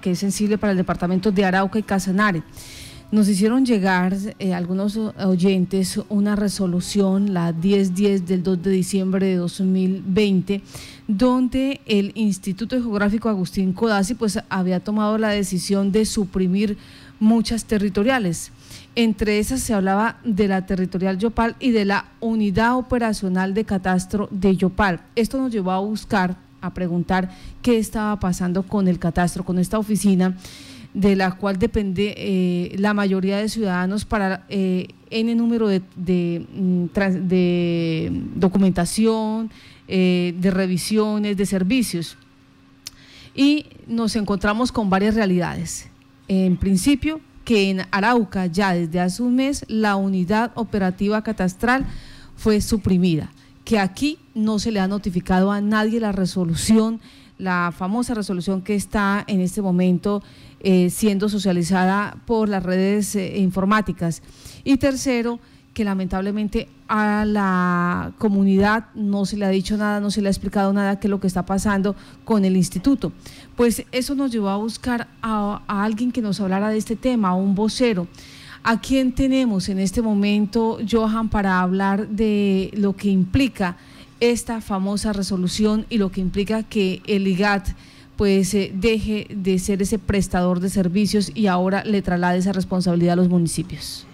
que es sensible para el departamento de Arauca y Casanare. Nos hicieron llegar eh, algunos oyentes una resolución, la 1010 del 2 de diciembre de 2020, donde el Instituto Geográfico Agustín Codazzi pues había tomado la decisión de suprimir muchas territoriales. Entre esas se hablaba de la territorial Yopal y de la unidad operacional de catastro de Yopal. Esto nos llevó a buscar a preguntar qué estaba pasando con el catastro, con esta oficina de la cual depende eh, la mayoría de ciudadanos para eh, N número de, de, mm, documentación, eh, de revisiones, de servicios. Y nos encontramos con varias realidades. En principio, que en Arauca ya desde hace un mes la unidad operativa catastral fue suprimida que aquí no se le ha notificado a nadie la resolución, la famosa resolución que está en este momento eh, siendo socializada por las redes eh, informáticas. Y tercero, que lamentablemente a la comunidad no se le ha dicho nada, no se le ha explicado nada qué es lo que está pasando con el instituto. Pues eso nos llevó a buscar a, a alguien que nos hablara de este tema, a un vocero. ¿A quién tenemos en este momento, Johan, para hablar de lo que implica esta famosa resolución y lo que implica que el IGAT pues eh, deje de ser ese prestador de servicios y ahora le traslade esa responsabilidad a los municipios?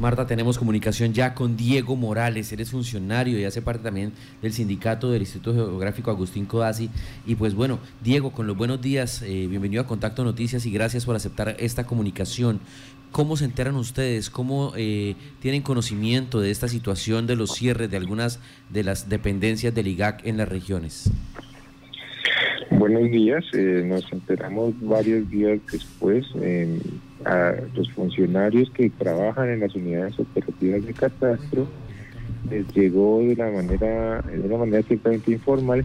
Marta, tenemos comunicación ya con Diego Morales, eres funcionario y hace parte también del sindicato del Instituto Geográfico Agustín Codazzi. Y pues bueno, Diego, con los buenos días, eh, bienvenido a Contacto Noticias y gracias por aceptar esta comunicación. ¿Cómo se enteran ustedes? ¿Cómo eh, tienen conocimiento de esta situación de los cierres de algunas de las dependencias del IGAC en las regiones? Buenos días, eh, nos enteramos varios días después a los funcionarios que trabajan en las unidades operativas de catastro les llegó de la manera, de una manera ciertamente informal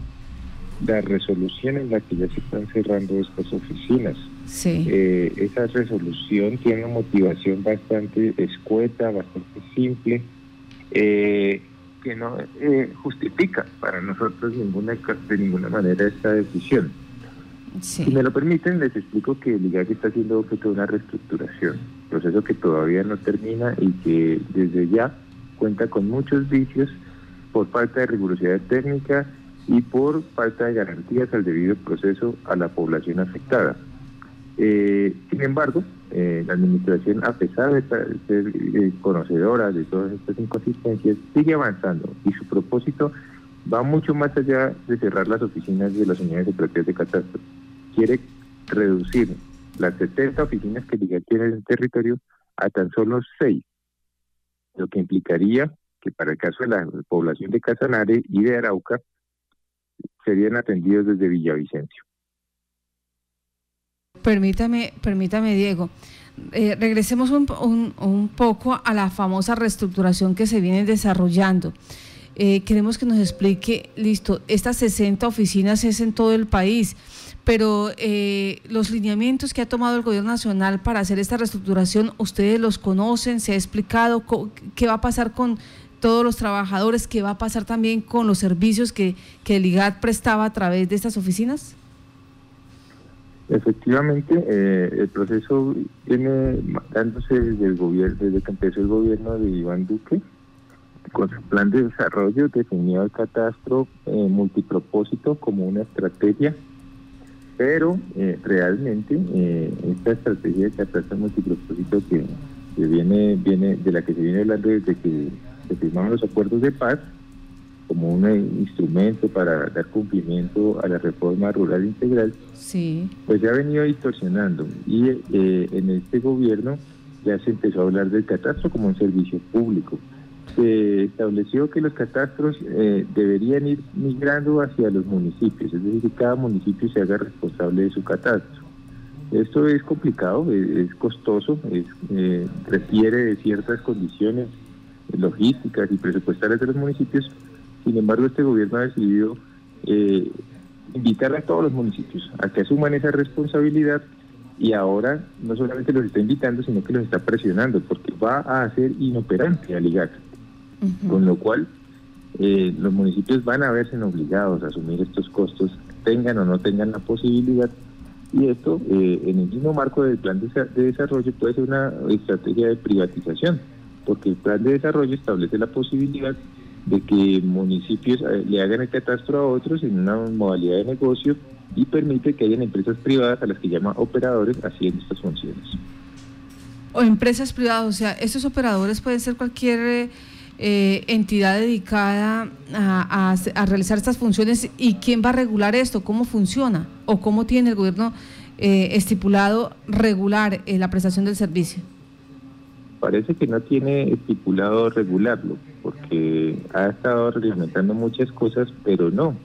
la resolución en la que ya se están cerrando estas oficinas. Sí. Eh, esa resolución tiene una motivación bastante escueta, bastante simple, eh, que no eh, justifica para nosotros ninguna de ninguna manera esta decisión. Si me lo permiten, les explico que el IGAC está haciendo objeto de una reestructuración, proceso que todavía no termina y que desde ya cuenta con muchos vicios por falta de rigurosidad técnica y por falta de garantías al debido proceso a la población afectada. Eh, sin embargo, eh, la Administración, a pesar de ser eh, conocedora de todas estas inconsistencias, sigue avanzando y su propósito va mucho más allá de cerrar las oficinas de las unidades operativas de catástrofe. Quiere reducir las 70 oficinas que ya tiene en el territorio a tan solo 6, lo que implicaría que para el caso de la población de Casanare y de Arauca serían atendidos desde Villavicencio. Permítame, permítame Diego. Eh, regresemos un, poco a la famosa reestructuración que se viene desarrollando. Eh, queremos que nos explique, listo, estas 60 oficinas es en todo el país, pero eh, los lineamientos que ha tomado el gobierno nacional para hacer esta reestructuración, ¿ustedes los conocen? ¿Se ha explicado qué va a pasar con todos los trabajadores? ¿Qué va a pasar también con los servicios que, que el IGAT prestaba a través de estas oficinas? Efectivamente, eh, el proceso viene dándose desde el gobierno, desde que empezó el gobierno de Iván Duque, con su plan de desarrollo definió el catastro eh, multipropósito como una estrategia, pero eh, realmente esta estrategia de catastro multipropósito que, viene, viene, de la que se viene hablando desde que se firmaron los acuerdos de paz, como un instrumento para dar cumplimiento a la reforma rural integral, sí. pues se ha venido distorsionando. Y en este gobierno ya se empezó a hablar del catastro como un servicio público se estableció que los catastros eh, deberían ir migrando hacia los municipios, es decir, que cada municipio se haga responsable de su catastro. Esto es complicado, es, costoso, eh, requiere de ciertas condiciones logísticas y presupuestarias de los municipios. Sin embargo, este gobierno ha decidido eh, invitar a todos los municipios a que asuman esa responsabilidad y ahora no solamente los está invitando, sino que los está presionando, porque va a hacer inoperante al IGAC con lo cual eh, los municipios van a verse obligados a asumir estos costos tengan o no tengan la posibilidad. Y esto, eh, en el mismo marco del plan de, desarrollo, puede ser una estrategia de privatización, porque el plan de desarrollo establece la posibilidad de que municipios eh, le hagan el catastro a otros en una modalidad de negocio y permite que hayan empresas privadas a las que llama operadores haciendo estas funciones. O empresas privadas, o sea, estos operadores pueden ser cualquier eh, entidad dedicada a, realizar estas funciones y quién va a regular esto, cómo funciona o cómo tiene el gobierno eh, estipulado regular eh, la prestación del servicio. Parece que no tiene estipulado regularlo, porque ha estado reglamentando muchas cosas, pero no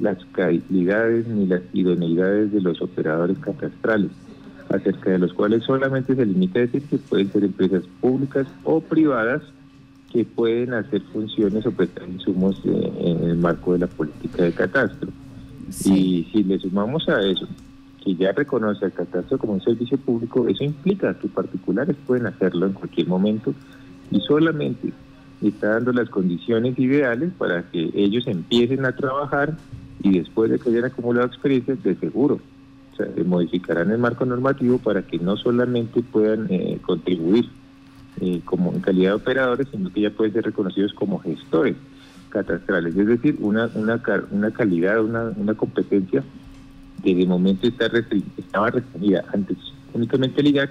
las calidades ni las idoneidades de los operadores catastrales, acerca de los cuales solamente se limita a decir que pueden ser empresas públicas o privadas que pueden hacer funciones o prestar insumos eh, en el marco de la política de catastro. Y si le sumamos a eso, que ya reconoce el catastro como un servicio público, eso implica que particulares pueden hacerlo en cualquier momento y solamente está dando las condiciones ideales para que ellos empiecen a trabajar y después de que hayan acumulado experiencias, de seguro, o modificarán el marco normativo para que no solamente puedan eh, contribuir eh, como en calidad de operadores, sino que ya pueden ser reconocidos como gestores catastrales, es decir, una, una, una calidad, una, una competencia que de momento está estaba restringida antes únicamente al IGAC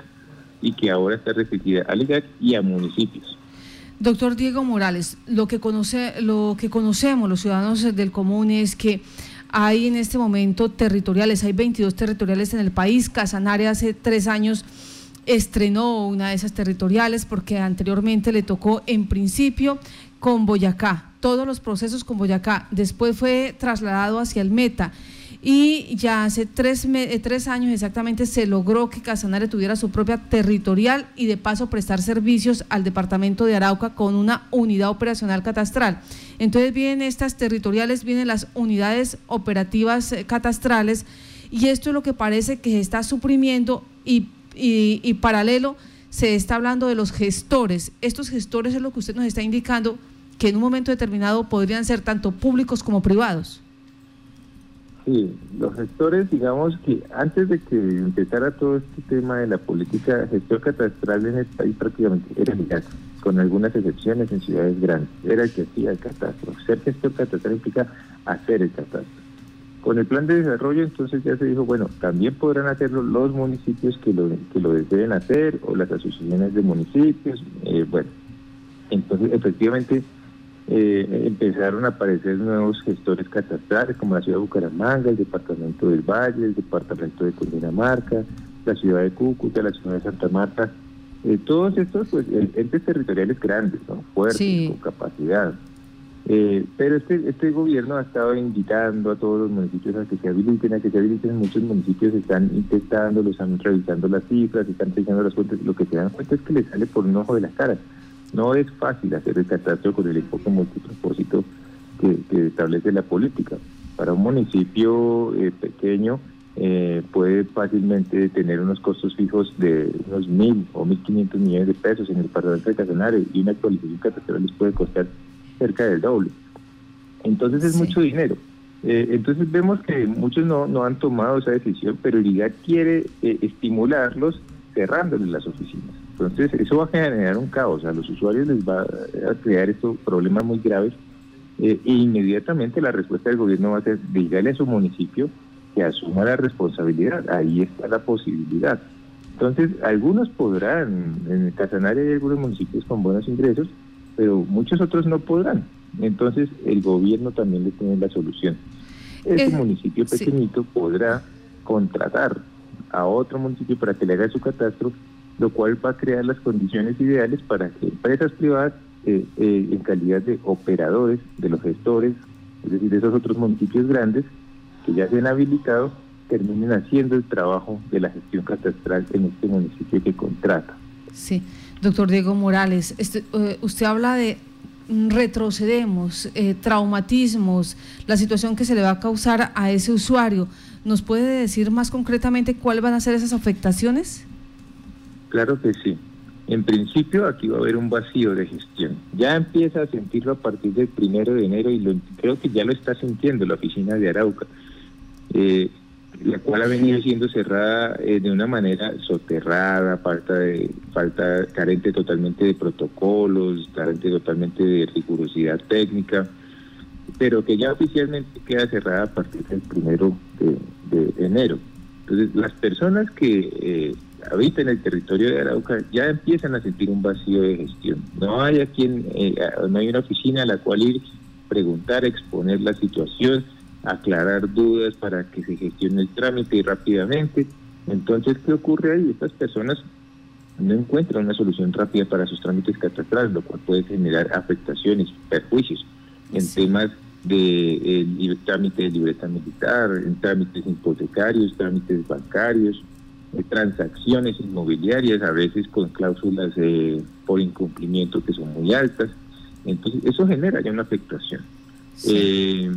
y que ahora está restringida al IGAC y a municipios. Doctor Diego Morales, lo que, conoce, lo que conocemos los ciudadanos del común es que hay en este momento territoriales, hay 22 territoriales en el país. Casanare hace tres años estrenó una de esas territoriales porque anteriormente le tocó en principio con Boyacá, todos los procesos con Boyacá, después fue trasladado hacia el Meta y ya hace tres, eh, tres años exactamente se logró que Casanare tuviera su propia territorial y de paso prestar servicios al departamento de Arauca con una unidad operacional catastral. Entonces vienen estas territoriales, vienen las unidades operativas eh, catastrales y esto es lo que parece que se está suprimiendo y y, paralelo se está hablando de los gestores. Estos gestores es lo que usted nos está indicando que en un momento determinado podrían ser tanto públicos como privados. Sí, los gestores, digamos que antes de que empezara todo este tema de la política gestor catastral en este país prácticamente era el caso, con algunas excepciones en ciudades grandes. Era el que hacía el catastro. Ser gestor catastral implica hacer el catastro. Con el plan de desarrollo entonces ya se dijo, bueno, también podrán hacerlo los municipios que lo, que lo deseen hacer o las asociaciones de municipios. Eh, bueno, entonces efectivamente eh, empezaron a aparecer nuevos gestores catastrales como la ciudad de Bucaramanga, el departamento del Valle, el departamento de Cundinamarca, la ciudad de Cúcuta, la ciudad de Santa Marta. Eh, todos estos pues entes territoriales grandes, ¿no? fuertes, con capacidad. Eh, pero este, este gobierno ha estado invitando a todos los municipios a que se habiliten, a que se habiliten. Muchos municipios están intentando, están revisando las cifras, están revisando las cuentas. Lo que se dan cuenta es que les sale por un ojo de la cara. No es fácil hacer el catastro con el enfoque multipropósito que, que establece la política. Para un municipio eh, pequeño eh, puede fácilmente tener unos costos fijos de unos mil o mil quinientos millones de pesos en el departamento de Casanare y una actualización catastral les puede costar cerca del doble. Entonces es mucho dinero. Eh, entonces vemos que muchos no, no han tomado esa decisión, pero el IGAC quiere estimularlos cerrándoles las oficinas. Entonces eso va a generar un caos, a los usuarios les va a crear estos problemas muy graves eh, e inmediatamente la respuesta del gobierno va a ser dígale a su municipio que asuma la responsabilidad, ahí está la posibilidad. Entonces algunos podrán, en el Casanare hay algunos municipios con buenos ingresos, pero muchos otros no podrán. Entonces el gobierno también le tiene la solución. Ese municipio pequeñito podrá contratar a otro municipio para que le haga su catastro, lo cual va a crear las condiciones ideales para que empresas privadas eh, eh, en calidad de operadores, de los gestores, es decir, de esos otros municipios grandes que ya se han habilitado, terminen haciendo el trabajo de la gestión catastral en este municipio que contrata. Sí. Doctor Diego Morales, este, eh, usted habla de retrocedemos, traumatismos, la situación que se le va a causar a ese usuario. ¿Nos puede decir más concretamente cuáles van a ser esas afectaciones? Claro que sí. En principio aquí va a haber un vacío de gestión. Ya empieza a sentirlo a partir del primero de enero y creo que ya lo está sintiendo la oficina de Arauca. eh, la cual ha venido siendo cerrada eh, de una manera soterrada, falta falta, carente totalmente de protocolos, carente totalmente de rigurosidad técnica, pero que ya oficialmente queda cerrada a partir del primero de, enero. Entonces, las personas que eh, habitan el territorio de Arauca ya empiezan a sentir un vacío de gestión. No hay a quien, eh, no hay una oficina a la cual ir, preguntar, exponer la situación aclarar dudas para que se gestione el trámite rápidamente. Entonces, ¿qué ocurre ahí? Estas personas no encuentran una solución rápida para sus trámites catastrales, lo cual puede generar afectaciones, perjuicios en temas de eh, trámite de libreta militar, en trámites hipotecarios, trámites bancarios, transacciones inmobiliarias, a veces con cláusulas eh, por incumplimiento que son muy altas. Entonces, eso genera ya una afectación. Eh,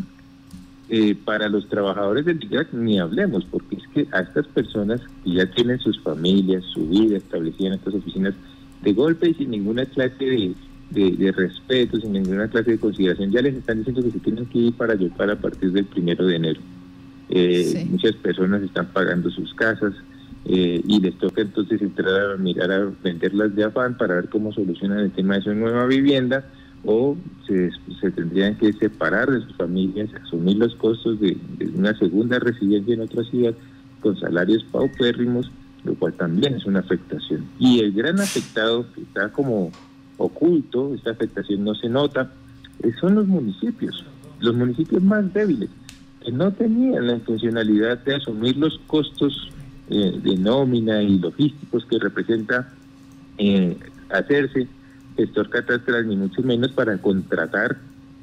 eh, para los trabajadores del DIGAC ni hablemos, porque es que a estas personas que ya tienen sus familias, su vida establecida en estas oficinas, de golpe y sin ninguna clase de, respeto, sin ninguna clase de consideración, ya les están diciendo que se tienen que ir para ayudar a partir del primero de enero. Eh, muchas personas están pagando sus casas eh, y les toca entonces entrar a mirar a venderlas de afán para ver cómo solucionan el tema de su nueva vivienda o se, tendrían que separar de sus familias, asumir los costos de, una segunda residencia en otra ciudad con salarios paupérrimos, lo cual también es una afectación. Y el gran afectado que está como oculto, esta afectación no se nota, eh, son los municipios, los municipios más débiles, que no tenían la funcionalidad de asumir los costos eh, de nómina y logísticos que representa eh, hacerse gestor catastral, ni mucho menos para contratar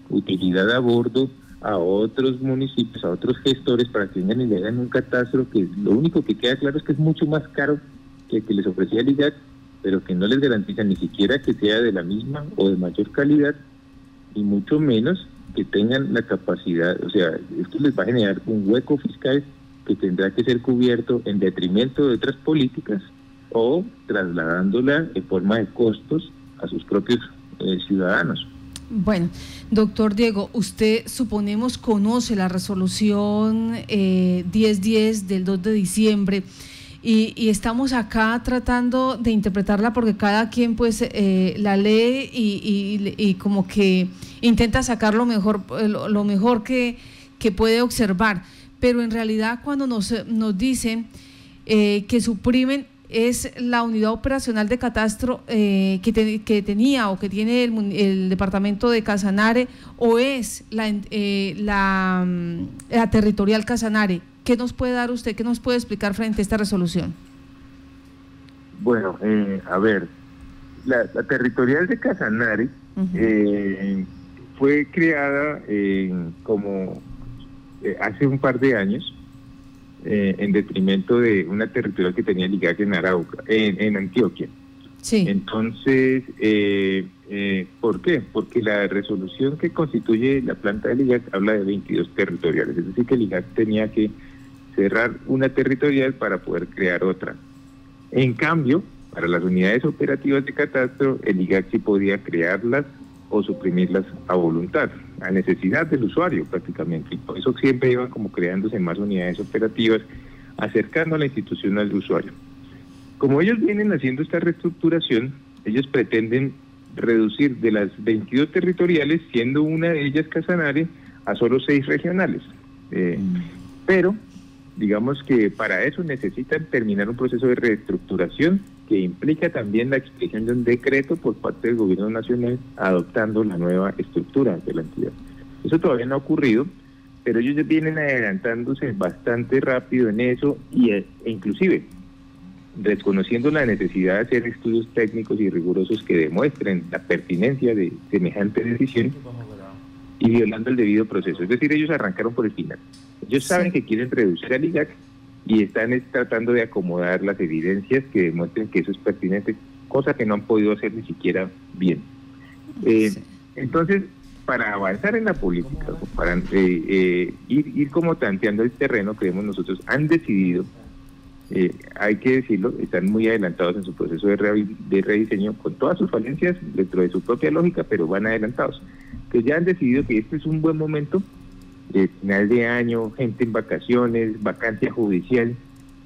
utilidad a bordo a otros municipios, a otros gestores para que vengan y le hagan un catastro que lo único que queda claro es que es mucho más caro que el que les ofrecía el IGAC, pero que no les garantiza ni siquiera que sea de la misma o de mayor calidad, y mucho menos que tengan la capacidad, o sea, esto les va a generar un hueco fiscal que tendrá que ser cubierto en detrimento de otras políticas o trasladándola en forma de costos a sus propios eh, ciudadanos. Bueno, doctor Diego, usted suponemos conoce la resolución eh, 1010 del 2 de diciembre y, estamos acá tratando de interpretarla porque cada quien pues eh, la lee y, como que intenta sacar lo mejor, lo, mejor que, que, puede observar. Pero en realidad cuando nos, nos dicen eh, que suprimen es la unidad operacional de catastro eh, que, tenía o que tiene el, departamento de Casanare o es la, eh, mm, la, territorial Casanare. ¿Qué nos puede dar usted, qué nos puede explicar frente a esta resolución? Bueno, eh, a ver, la, territorial de Casanare fue creada como hace un par de años eh, en detrimento de una territorial que tenía ligaje en Arauca, en, Antioquia. Sí. Entonces, eh, eh, ¿por qué? Porque la resolución que constituye la planta de LIGAC habla de 22 territoriales, es decir, que LIGAC tenía que cerrar una territorial para poder crear otra. En cambio, para las unidades operativas de catastro, el IGAC sí podía crearlas o suprimirlas a voluntad, a necesidad del usuario prácticamente. Y por eso siempre iban como creándose más unidades operativas, acercando a la institución al usuario. Como ellos vienen haciendo esta reestructuración, ellos pretenden reducir de las 22 territoriales, siendo una de ellas Casanare, a solo 6 regionales. Eh, mm. Pero, digamos que para eso necesitan terminar un proceso de reestructuración que implica también la expedición de un decreto por parte del gobierno nacional adoptando la nueva estructura de la entidad. Eso todavía no ha ocurrido, pero ellos vienen adelantándose bastante rápido en eso y, e inclusive desconociendo la necesidad de hacer estudios técnicos y rigurosos que demuestren la pertinencia de semejante decisión y violando el debido proceso. Es decir, ellos arrancaron por el final. Ellos saben que quieren reducir al IGAC y están tratando de acomodar las evidencias que demuestren que eso es pertinente, cosa que no han podido hacer ni siquiera bien. Eh, entonces, para avanzar en la política, para eh, eh, ir, ir como tanteando el terreno, creemos nosotros, han decidido, hay que decirlo, están muy adelantados en su proceso de, de rediseño, con todas sus falencias dentro de su propia lógica, pero van adelantados. Entonces ya han decidido que este es un buen momento eh, final de año, gente en vacaciones, vacancia judicial,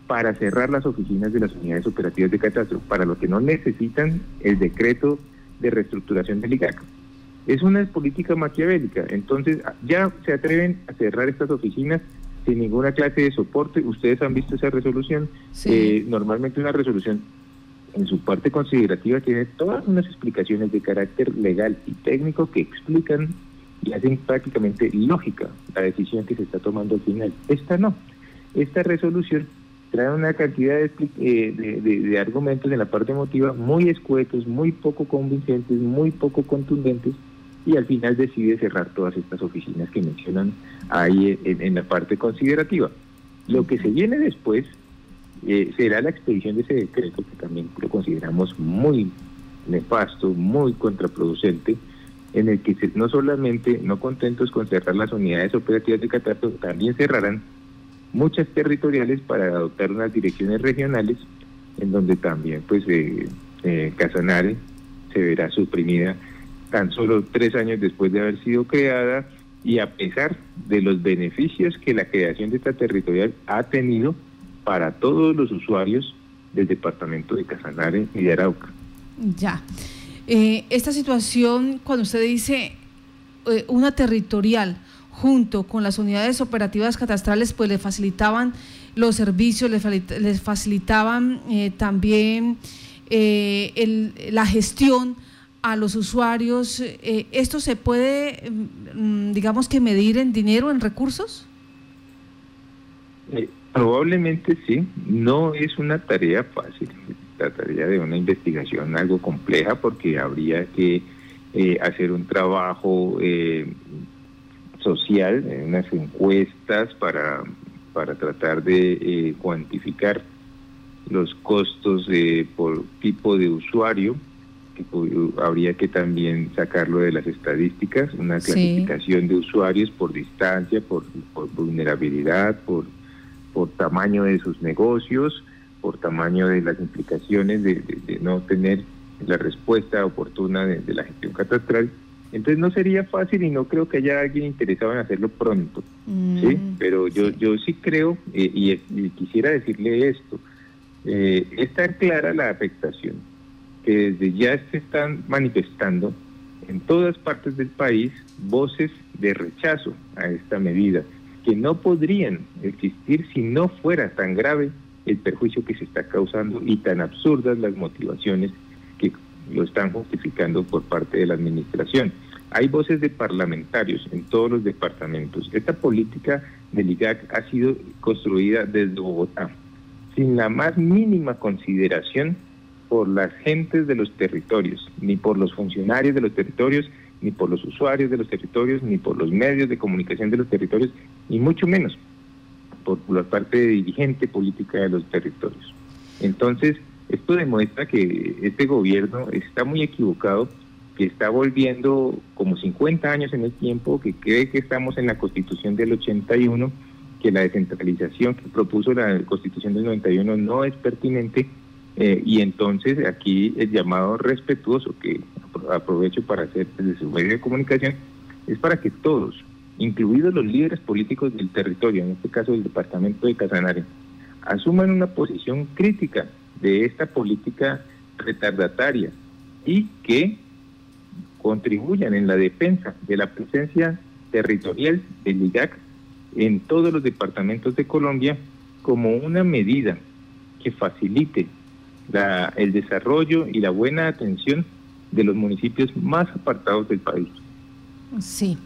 para cerrar las oficinas de las unidades operativas de catastro, para los que no necesitan el decreto de reestructuración del IGAC. Es una política maquiavélica, entonces ya se atreven a cerrar estas oficinas sin ninguna clase de soporte. Ustedes han visto esa resolución. Eh, normalmente una resolución en su parte considerativa tiene todas unas explicaciones de carácter legal y técnico que explican y hacen prácticamente lógica la decisión que se está tomando al final. Esta no. Esta resolución trae una cantidad de, eh, de, argumentos en la parte emotiva muy escuetos, muy poco convincentes, muy poco contundentes y al final decide cerrar todas estas oficinas que mencionan ahí en, la parte considerativa. Lo que se viene después eh, será la expedición de ese decreto, que también lo consideramos muy nefasto, muy contraproducente, en el que no solamente no contentos con cerrar las unidades operativas de catastro, también cerrarán muchas territoriales para adoptar unas direcciones regionales, en donde también pues eh, eh, Casanare se verá suprimida tan solo tres años después de haber sido creada y a pesar de los beneficios que la creación de esta territorial ha tenido para todos los usuarios del departamento de Casanare y de Arauca. Ya. Eh, esta situación, cuando usted dice eh, una territorial junto con las unidades operativas catastrales, pues le facilitaban los servicios, les, facilitaban eh, también la gestión a los usuarios. ¿Esto se puede, mm, digamos que, medir en dinero, en recursos? probablemente sí, no es una tarea fácil trataría de una investigación algo compleja porque habría que eh, hacer un trabajo eh, social, unas encuestas para, para tratar de eh, cuantificar los costos por tipo de usuario. Que habría que también sacarlo de las estadísticas, una clasificación de usuarios por distancia, por, por vulnerabilidad, por, por tamaño de sus negocios, por tamaño de las implicaciones de, no tener la respuesta oportuna de, la gestión catastral. Entonces no sería fácil y no creo que haya alguien interesado en hacerlo pronto, mm, ¿sí? Pero yo, yo sí creo, eh, y, quisiera decirle esto, eh, está clara la afectación que desde ya se están manifestando en todas partes del país voces de rechazo a esta medida, que no podrían existir si no fuera tan grave el perjuicio que se está causando y tan absurdas las motivaciones que lo están justificando por parte de la administración. Hay voces de parlamentarios en todos los departamentos. Esta política del IGAC ha sido construida desde Bogotá, sin la más mínima consideración por las gentes de los territorios, ni por los funcionarios de los territorios, ni por los usuarios de los territorios, ni por los medios de comunicación de los territorios, ni mucho menos por la parte de dirigente política de los territorios. Entonces, esto demuestra que este gobierno está muy equivocado, que está volviendo como 50 años en el tiempo, que cree que estamos en la constitución del 81, que la descentralización que propuso la constitución del 91 no es pertinente, eh, y entonces aquí el llamado respetuoso que aprovecho para hacer desde su medio de comunicación es para que todos, incluidos los líderes políticos del territorio, en este caso del departamento de Casanare, asuman una posición crítica de esta política retardataria y que contribuyan en la defensa de la presencia territorial del IGAC en todos los departamentos de Colombia como una medida que facilite el desarrollo y la buena atención de los municipios más apartados del país. Sí.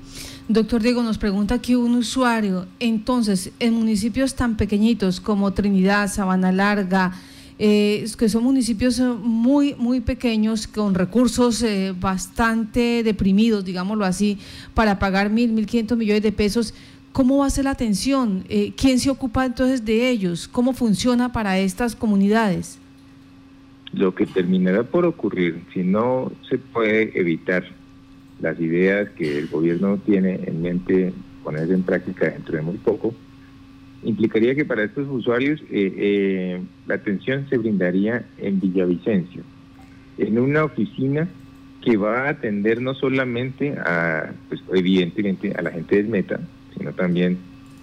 Doctor Diego, nos pregunta aquí un usuario, entonces, en municipios tan pequeñitos como Trinidad, Sabana Larga, eh, que son municipios eh, muy, muy pequeños, con recursos eh, bastante deprimidos, digámoslo así, para pagar mil, mil quinientos millones de pesos, ¿cómo va a ser la atención? ¿Quién se ocupa entonces de ellos? ¿Cómo funciona para estas comunidades? Lo que terminará por ocurrir, si no se puede evitar las ideas que el gobierno tiene en mente ponerse en práctica dentro de muy poco, implicaría que para estos usuarios eh, eh, la atención se brindaría en Villavicencio, en una oficina que va a atender no solamente a, pues, evidentemente, a la gente de Meta, sino también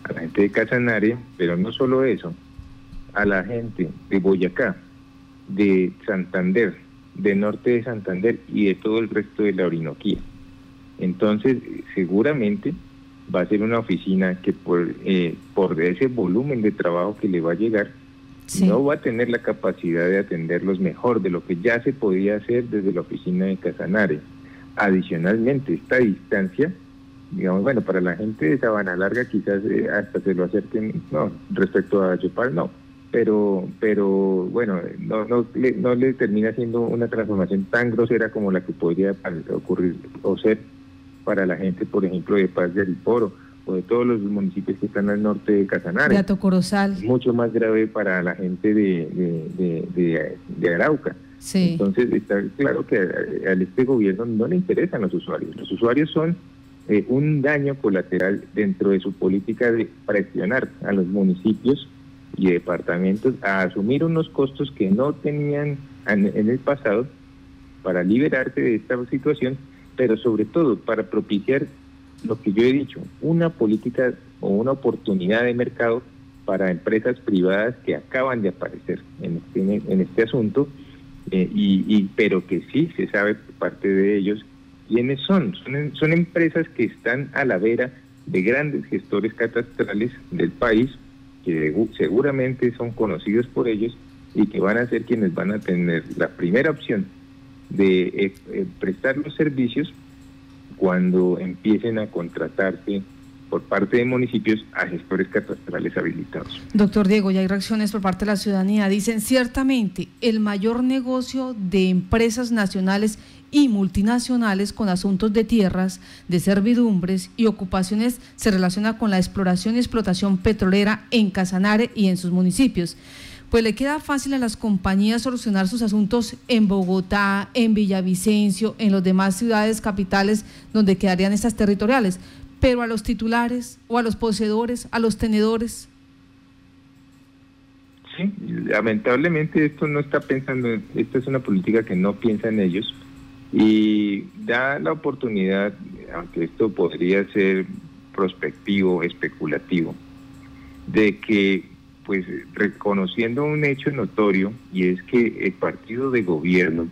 a la gente de Casanare, pero no solo eso, a la gente de Boyacá, de Santander, de norte de Santander y de todo el resto de la Orinoquía. Entonces, seguramente va a ser una oficina que por, eh, por ese volumen de trabajo que le va a llegar, no va a tener la capacidad de atenderlos mejor de lo que ya se podía hacer desde la oficina de Casanare. Adicionalmente, esta distancia, digamos, bueno, para la gente de Sabana Larga quizás eh, hasta se lo acerquen, no, respecto a Yopal no, pero pero bueno, no, no, le, no le termina siendo una transformación tan grosera como la que podría ocurrir o ser para la gente, por ejemplo, de Paz del Poro o de todos los municipios que están al norte de Casanare. De Corozal. Mucho más grave para la gente de, de, Arauca. Sí. Entonces está claro que a, este gobierno no le interesan los usuarios. Los usuarios son eh, un daño colateral dentro de su política de presionar a los municipios y departamentos a asumir unos costos que no tenían en el pasado para liberarse de esta situación pero sobre todo para propiciar lo que yo he dicho, una política o una oportunidad de mercado para empresas privadas que acaban de aparecer en este, en este asunto, eh, y, pero que sí se sabe por parte de ellos quiénes son. son. Son empresas que están a la vera de grandes gestores catastrales del país, que seguramente son conocidos por ellos y que van a ser quienes van a tener la primera opción de eh, prestar los servicios cuando empiecen a contratarse por parte de municipios a gestores catastrales habilitados. Doctor Diego, ya hay reacciones por parte de la ciudadanía. Dicen, ciertamente, el mayor negocio de empresas nacionales y multinacionales con asuntos de tierras, de servidumbres y ocupaciones se relaciona con la exploración y explotación petrolera en Casanare y en sus municipios pues le queda fácil a las compañías solucionar sus asuntos en Bogotá, en Villavicencio, en las demás ciudades capitales donde quedarían estas territoriales, pero a los titulares o a los poseedores, a los tenedores. Sí, lamentablemente esto no está pensando, esta es una política que no piensa en ellos y da la oportunidad, aunque esto podría ser prospectivo, especulativo, de que pues reconociendo un hecho notorio y es que el partido de gobierno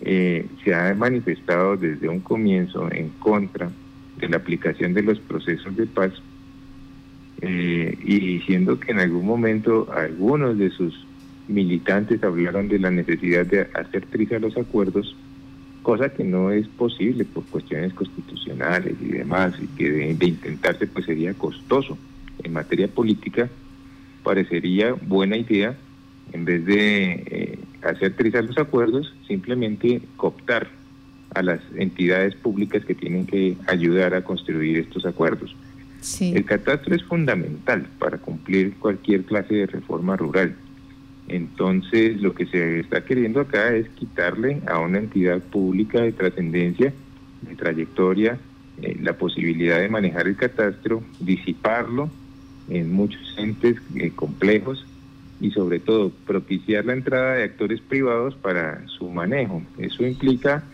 eh, se ha manifestado desde un comienzo en contra de la aplicación de los procesos de paz eh, y diciendo que en algún momento algunos de sus militantes hablaron de la necesidad de hacer prisa los acuerdos, cosa que no es posible por cuestiones constitucionales y demás, y que de intentarse pues sería costoso en materia política parecería buena idea, en vez de eh, hacer trizar los acuerdos, simplemente cooptar a las entidades públicas que tienen que ayudar a construir estos acuerdos. El catastro es fundamental para cumplir cualquier clase de reforma rural. Entonces, lo que se está queriendo acá es quitarle a una entidad pública de trascendencia, de trayectoria, eh, la posibilidad de manejar el catastro, disiparlo en muchos entes eh, complejos y sobre todo propiciar la entrada de actores privados para su manejo. Eso implica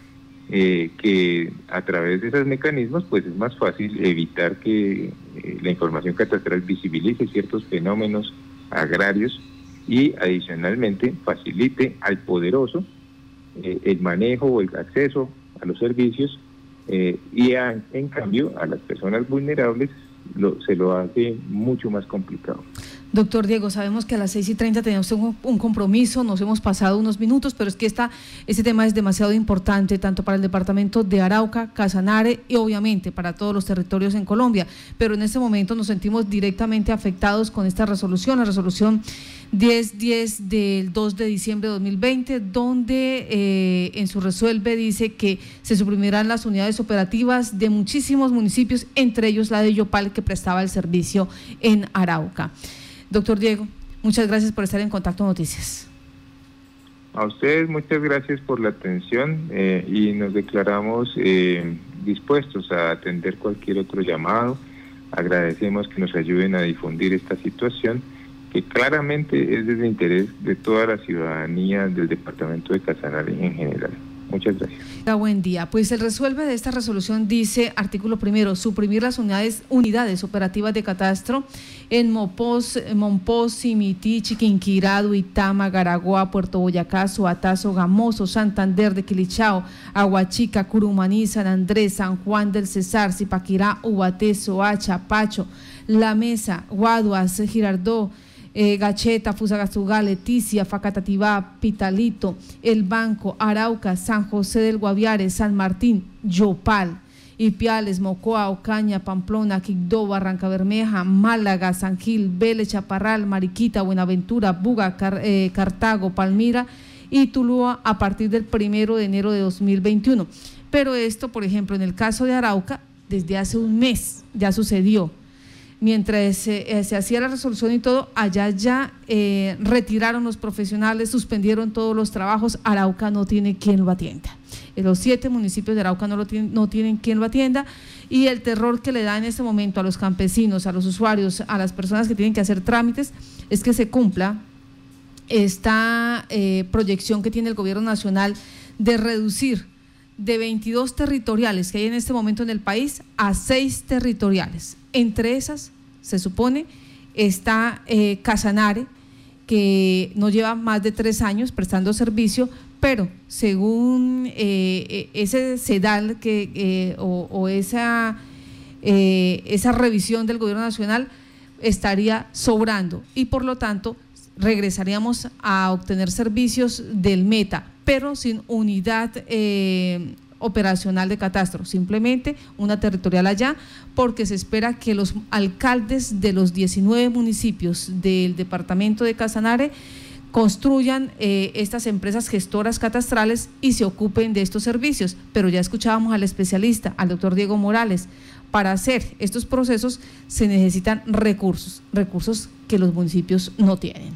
eh, que a través de esos mecanismos pues es más fácil evitar que eh, la información catastral visibilice ciertos fenómenos agrarios y adicionalmente facilite al poderoso el manejo o el acceso a los servicios y en cambio a las personas vulnerables se lo hace mucho más complicado. Doctor Diego, sabemos que a las 6 y 30 tenemos un, compromiso, nos hemos pasado unos minutos, pero es que este tema es demasiado importante, tanto para el departamento de Arauca, Casanare y obviamente para todos los territorios en Colombia. Pero en este momento nos sentimos directamente afectados con esta resolución, la resolución 1010 del 2 de diciembre de 2020, donde eh, en su resuelve dice que se suprimirán las unidades operativas de muchísimos municipios, entre ellos la de Yopal, que prestaba el servicio en Arauca. Doctor Diego, muchas gracias por estar en Contacto Noticias. A ustedes muchas gracias por la atención eh, y nos declaramos eh, dispuestos a atender cualquier otro llamado. Agradecemos que nos ayuden a difundir esta situación que claramente es de interés de toda la ciudadanía del departamento de Casanare en general. Muchas gracias. Buen día. Pues el resuelve de esta resolución dice, artículo primero, suprimir las unidades, unidades operativas de catastro en Mopos, Monpós, Simití, Chiquinquirá, Duitama, Garagua, Puerto Boyacá, Suatazo, Gamoso, Santander de Quilichao, Aguachica, Curumaní, San Andrés, San Juan del Cesar, Zipaquirá, Ubaté, Soacha, Pacho, La Mesa, Guaduas, Girardó, eh, Gacheta, Fusagasugá, Leticia, Facatativá, Pitalito, El Banco, Arauca, San José del Guaviare, San Martín, Yopal, Ipiales, Mocoa, Ocaña, Pamplona, Quigdó, Barranca Bermeja, Málaga, San Gil, Vélez, Chaparral, Mariquita, Buenaventura, Buga, eh, Cartago, Palmira y Tulúa a partir del primero de enero de 2021. Pero esto, por ejemplo, en el caso de Arauca, desde hace un mes ya sucedió mientras eh, se hacía la resolución y todo, allá ya eh, retiraron los profesionales, suspendieron todos los trabajos, Arauca no tiene quien lo atienda. Eh, los siete municipios de Arauca no, lo tienen, no tienen quien lo atienda y el terror que le da en este momento a los campesinos, a los usuarios, a las personas que tienen que hacer trámites, es que se cumpla esta proyección que tiene el gobierno nacional de reducir de 22 territoriales que hay en este momento en el país a 6 territoriales. Entre esas, se supone, está eh, Casanare, que no lleva más de tres años prestando servicio, pero según eh, eh, ese sedal que, o, esa, esa revisión del gobierno nacional, estaría sobrando. Y por lo tanto regresaríamos a obtener servicios del Meta, pero sin unidad operacional de catastro, simplemente una territorial allá, porque se espera que los alcaldes de los 19 municipios del departamento de Casanare construyan eh, estas empresas gestoras catastrales y se ocupen de estos servicios. Pero ya escuchábamos al especialista, al doctor Diego Morales, para hacer estos procesos se necesitan recursos, recursos que los municipios no tienen.